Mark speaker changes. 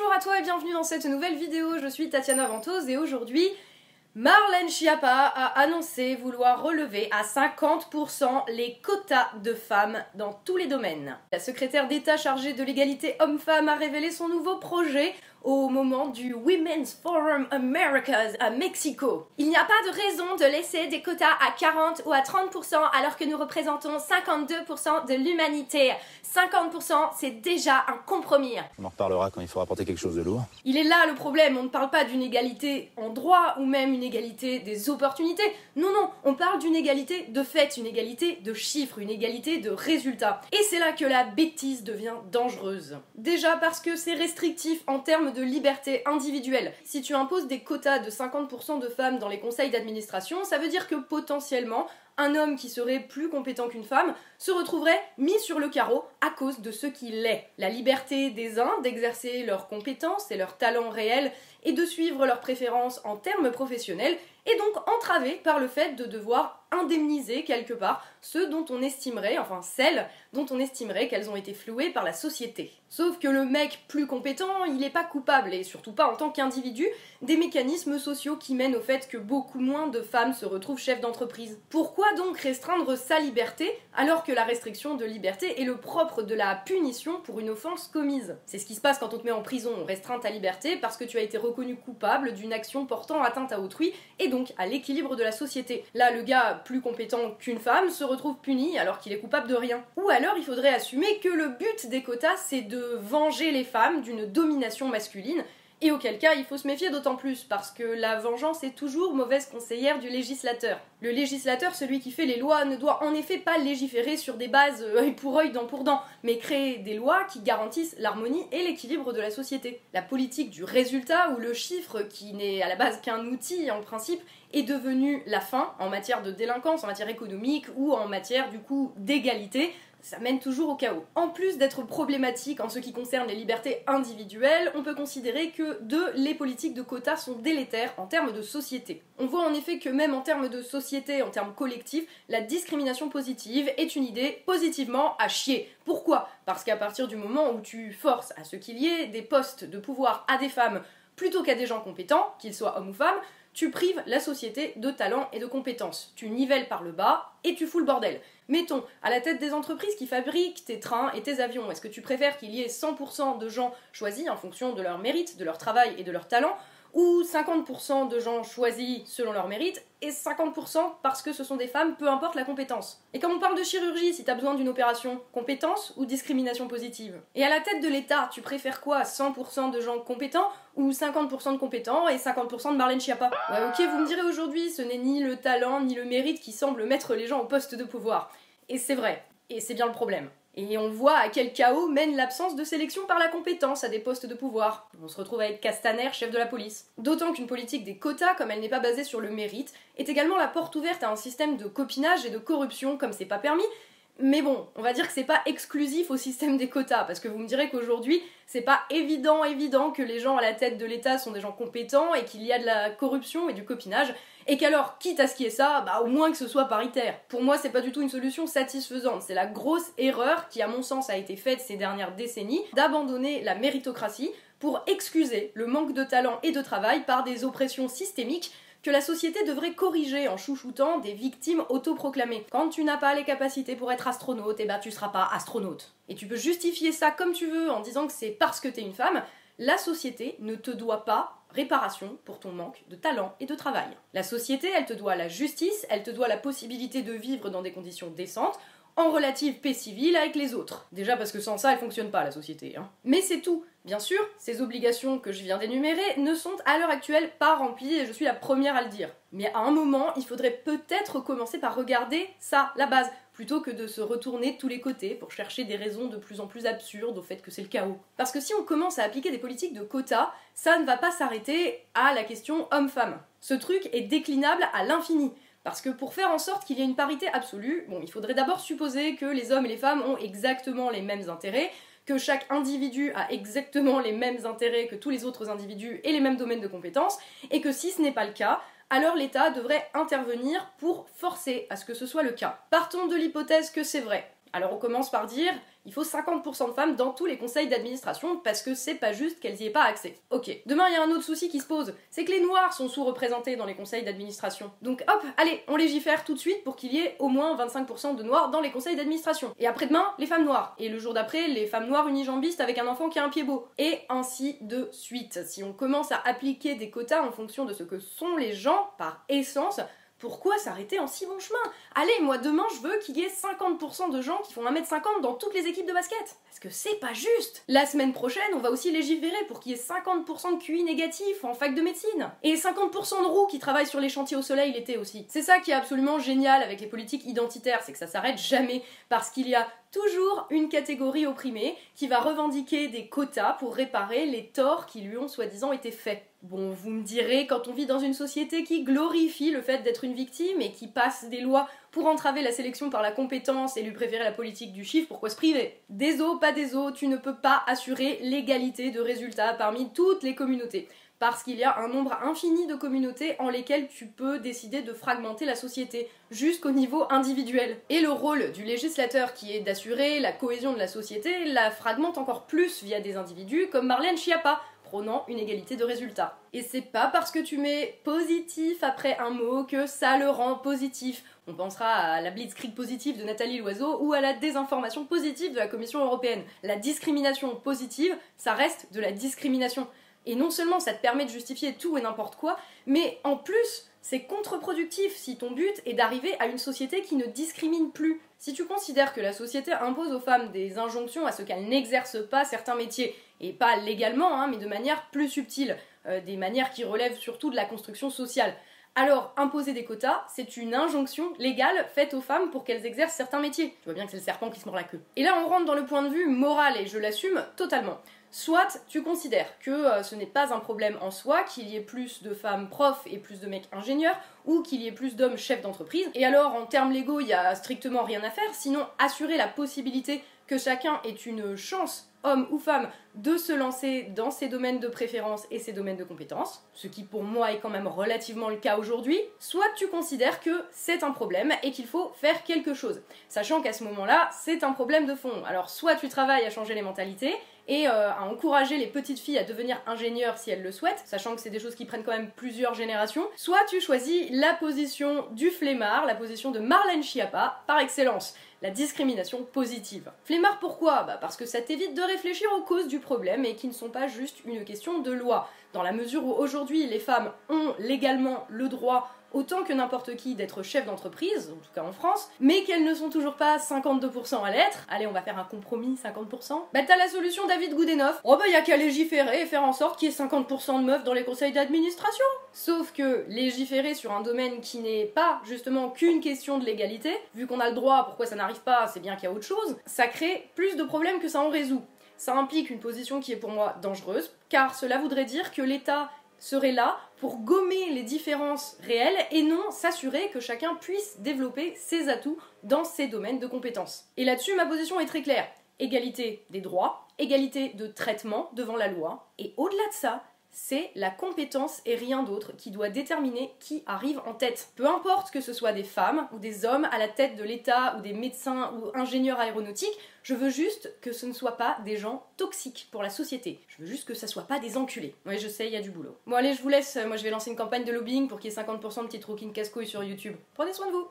Speaker 1: Bonjour à toi et bienvenue dans cette nouvelle vidéo, je suis Tatiana Ventose et aujourd'hui, Marlène Schiappa a annoncé vouloir relever à 50% les quotas de femmes dans tous les domaines. La secrétaire d'État chargée de l'égalité homme-femme a révélé son nouveau projet au moment du Women's Forum Americas à Mexico. Il n'y a pas de raison de laisser des quotas à 40 ou à 30% alors que nous représentons 52% de l'humanité. 50% c'est déjà un compromis.
Speaker 2: On en reparlera quand il faudra porter quelque chose de lourd.
Speaker 1: Il est là le problème, on ne parle pas d'une égalité en droit ou même une égalité des opportunités. Non, non, on parle d'une égalité de fait, une égalité de chiffres, une égalité de résultats. Et c'est là que la bêtise devient dangereuse. Déjà parce que c'est restrictif en termes de liberté individuelle. Si tu imposes des quotas de 50% de femmes dans les conseils d'administration, ça veut dire que potentiellement, un homme qui serait plus compétent qu'une femme se retrouverait mis sur le carreau à cause de ce qu'il est. La liberté des uns d'exercer leurs compétences et leurs talents réels et de suivre leurs préférences en termes professionnels est donc entravée par le fait de devoir indemniser quelque part ceux dont on estimerait, enfin celles dont on estimerait qu'elles ont été flouées par la société. Sauf que le mec plus compétent, il n'est pas coupable, et surtout pas en tant qu'individu, des mécanismes sociaux qui mènent au fait que beaucoup moins de femmes se retrouvent chefs d'entreprise. Pourquoi donc restreindre sa liberté alors que la restriction de liberté est le propre de la punition pour une offense commise C'est ce qui se passe quand on te met en prison, on restreint ta liberté parce que tu as été reconnu coupable d'une action portant atteinte à autrui et donc à l'équilibre de la société. Là, le gars plus compétent qu'une femme se retrouve puni alors qu'il est coupable de rien. Ou alors il faudrait assumer que le but des quotas c'est de venger les femmes d'une domination masculine et auquel cas, il faut se méfier d'autant plus, parce que la vengeance est toujours mauvaise conseillère du législateur. Le législateur, celui qui fait les lois, ne doit en effet pas légiférer sur des bases euh, œil pour œil, dent pour dent, mais créer des lois qui garantissent l'harmonie et l'équilibre de la société. La politique du résultat, ou le chiffre, qui n'est à la base qu'un outil en principe, est devenu la fin en matière de délinquance, en matière économique ou en matière du coup d'égalité, ça mène toujours au chaos. En plus d'être problématique en ce qui concerne les libertés individuelles, on peut considérer que, deux, les politiques de quotas sont délétères en termes de société. On voit en effet que même en termes de société, en termes collectifs, la discrimination positive est une idée positivement à chier. Pourquoi? Parce qu'à partir du moment où tu forces à ce qu'il y ait des postes de pouvoir à des femmes plutôt qu'à des gens compétents, qu'ils soient hommes ou femmes, tu prives la société de talent et de compétences. Tu nivelles par le bas et tu fous le bordel. Mettons, à la tête des entreprises qui fabriquent tes trains et tes avions, est-ce que tu préfères qu'il y ait 100% de gens choisis en fonction de leur mérite, de leur travail et de leur talent, ou 50% de gens choisis selon leur mérite et 50% parce que ce sont des femmes, peu importe la compétence. Et comme on parle de chirurgie, si t'as besoin d'une opération, compétence ou discrimination positive Et à la tête de l'État, tu préfères quoi? 100% de gens compétents ou 50% de compétents et 50% de Marlène Schiappa? Ouais ok, vous me direz aujourd'hui, ce n'est ni le talent ni le mérite qui semble mettre les gens au poste de pouvoir. Et c'est vrai, et c'est bien le problème. Et on voit à quel chaos mène l'absence de sélection par la compétence à des postes de pouvoir. On se retrouve avec Castaner, chef de la police. D'autant qu'une politique des quotas, comme elle n'est pas basée sur le mérite, est également la porte ouverte à un système de copinage et de corruption comme c'est pas permis, mais bon, on va dire que c'est pas exclusif au système des quotas, parce que vous me direz qu'aujourd'hui, c'est pas évident, évident que les gens à la tête de l'État sont des gens compétents et qu'il y a de la corruption et du copinage, et qu'alors, quitte à ce qui est ça, bah au moins que ce soit paritaire. Pour moi, c'est pas du tout une solution satisfaisante, c'est la grosse erreur qui, à mon sens, a été faite ces dernières décennies, d'abandonner la méritocratie pour excuser le manque de talent et de travail par des oppressions systémiques que la société devrait corriger en chouchoutant des victimes autoproclamées. Quand tu n'as pas les capacités pour être astronaute, eh ben tu seras pas astronaute. Et tu peux justifier ça comme tu veux en disant que c'est parce que t'es une femme, la société ne te doit pas réparation pour ton manque de talent et de travail. La société, elle te doit la justice, elle te doit la possibilité de vivre dans des conditions décentes, en relative paix civile avec les autres. Déjà parce que sans ça, elle fonctionne pas la société. Hein. Mais c'est tout. Bien sûr, ces obligations que je viens d'énumérer ne sont à l'heure actuelle pas remplies et je suis la première à le dire. Mais à un moment, il faudrait peut-être commencer par regarder ça, la base, plutôt que de se retourner tous les côtés pour chercher des raisons de plus en plus absurdes au fait que c'est le chaos. Parce que si on commence à appliquer des politiques de quotas, ça ne va pas s'arrêter à la question homme-femme. Ce truc est déclinable à l'infini. Parce que pour faire en sorte qu'il y ait une parité absolue, il faudrait d'abord supposer que les hommes et les femmes ont exactement les mêmes intérêts, que chaque individu a exactement les mêmes intérêts que tous les autres individus et les mêmes domaines de compétences, et que si ce n'est pas le cas, alors l'État devrait intervenir pour forcer à ce que ce soit le cas. Partons de l'hypothèse que c'est vrai. Alors on commence par dire il faut 50% de femmes dans tous les conseils d'administration parce que c'est pas juste qu'elles y aient pas accès. Ok. Demain, il y a un autre souci qui se pose, c'est que les noirs sont sous-représentés dans les conseils d'administration. Donc hop, allez, on légifère tout de suite pour qu'il y ait au moins 25% de noirs dans les conseils d'administration. Et après-demain, les femmes noires. Et le jour d'après, les femmes noires unijambistes avec un enfant qui a un pied beau. Et ainsi de suite. Si on commence à appliquer des quotas en fonction de ce que sont les gens par essence, pourquoi s'arrêter en si bon chemin? Allez, moi demain je veux qu'il y ait 50% de gens qui font 1m50 dans toutes les équipes de basket. Parce que c'est pas juste La semaine prochaine, on va aussi légiférer pour qu'il y ait 50% de QI négatif en fac de médecine. Et 50% de roux qui travaillent sur les chantiers au soleil l'été aussi. C'est ça qui est absolument génial avec les politiques identitaires, c'est que ça s'arrête jamais. Parce qu'il y a toujours une catégorie opprimée qui va revendiquer des quotas pour réparer les torts qui lui ont soi-disant été faits. Bon, vous me direz, quand on vit dans une société qui glorifie le fait d'être une victime et qui passe des lois pour entraver la sélection par la compétence et lui préférer la politique du chiffre, pourquoi se priver? Des os, pas des os, tu ne peux pas assurer l'égalité de résultats parmi toutes les communautés parce qu'il y a un nombre infini de communautés en lesquelles tu peux décider de fragmenter la société jusqu'au niveau individuel. Et le rôle du législateur qui est d'assurer la cohésion de la société la fragmente encore plus via des individus comme Marlène Schiappa prônant une égalité de résultats. Et c'est pas parce que tu mets positif après un mot que ça le rend positif. On pensera à la blitzkrieg positive de Nathalie Loiseau ou à la désinformation positive de la Commission européenne. La discrimination positive, ça reste de la discrimination. Et non seulement ça te permet de justifier tout et n'importe quoi, mais en plus, c'est contre-productif si ton but est d'arriver à une société qui ne discrimine plus. Si tu considères que la société impose aux femmes des injonctions à ce qu'elles n'exercent pas certains métiers, et pas légalement, hein, mais de manière plus subtile, euh, des manières qui relèvent surtout de la construction sociale, alors, imposer des quotas, c'est une injonction légale faite aux femmes pour qu'elles exercent certains métiers. Tu vois bien que c'est le serpent qui se mord la queue. Et là, on rentre dans le point de vue moral, et je l'assume totalement. Soit tu considères que euh, ce n'est pas un problème en soi, qu'il y ait plus de femmes profs et plus de mecs ingénieurs, ou qu'il y ait plus d'hommes chefs d'entreprise, et alors en termes légaux, il y a strictement rien à faire, sinon assurer la possibilité que chacun ait une chance homme ou femme, de se lancer dans ses domaines de préférence et ses domaines de compétences, ce qui pour moi est quand même relativement le cas aujourd'hui, soit tu considères que c'est un problème et qu'il faut faire quelque chose, sachant qu'à ce moment-là, c'est un problème de fond. Alors soit tu travailles à changer les mentalités, et euh, à encourager les petites filles à devenir ingénieures si elles le souhaitent, sachant que c'est des choses qui prennent quand même plusieurs générations, soit tu choisis la position du flemmard, la position de Marlène Schiappa, par excellence la discrimination positive. Flemmard pourquoi? Bah Parce que ça t'évite de réfléchir aux causes du problème et qui ne sont pas juste une question de loi. Dans la mesure où aujourd'hui les femmes ont légalement le droit autant que n'importe qui d'être chef d'entreprise, en tout cas en France, mais qu'elles ne sont toujours pas 52% à l'être. Allez, on va faire un compromis, 50%. Bah t'as la solution David Goudenoff. Oh bah y a qu'à légiférer et faire en sorte qu'il y ait 50% de meufs dans les conseils d'administration. Sauf que légiférer sur un domaine qui n'est pas justement qu'une question de l'égalité, vu qu'on a le droit, pourquoi ça n'arrive pas, c'est bien qu'il y a autre chose, ça crée plus de problèmes que ça en résout. Ça implique une position qui est pour moi dangereuse, car cela voudrait dire que l'État serait là pour gommer les différences réelles et non s'assurer que chacun puisse développer ses atouts dans ses domaines de compétences. Et là-dessus, ma position est très claire. Égalité des droits, égalité de traitement devant la loi, et au-delà de ça, c'est la compétence et rien d'autre qui doit déterminer qui arrive en tête. Peu importe que ce soit des femmes ou des hommes à la tête de l'État ou des médecins ou ingénieurs aéronautiques, je veux juste que ce ne soit pas des gens toxiques pour la société. Je veux juste que ça soit pas des enculés. Ouais, je sais, il y a du boulot. Bon allez, je vous laisse, moi je vais lancer une campagne de lobbying pour qu'il y ait 50% de petites rouquines casse-couilles sur YouTube. Prenez soin de vous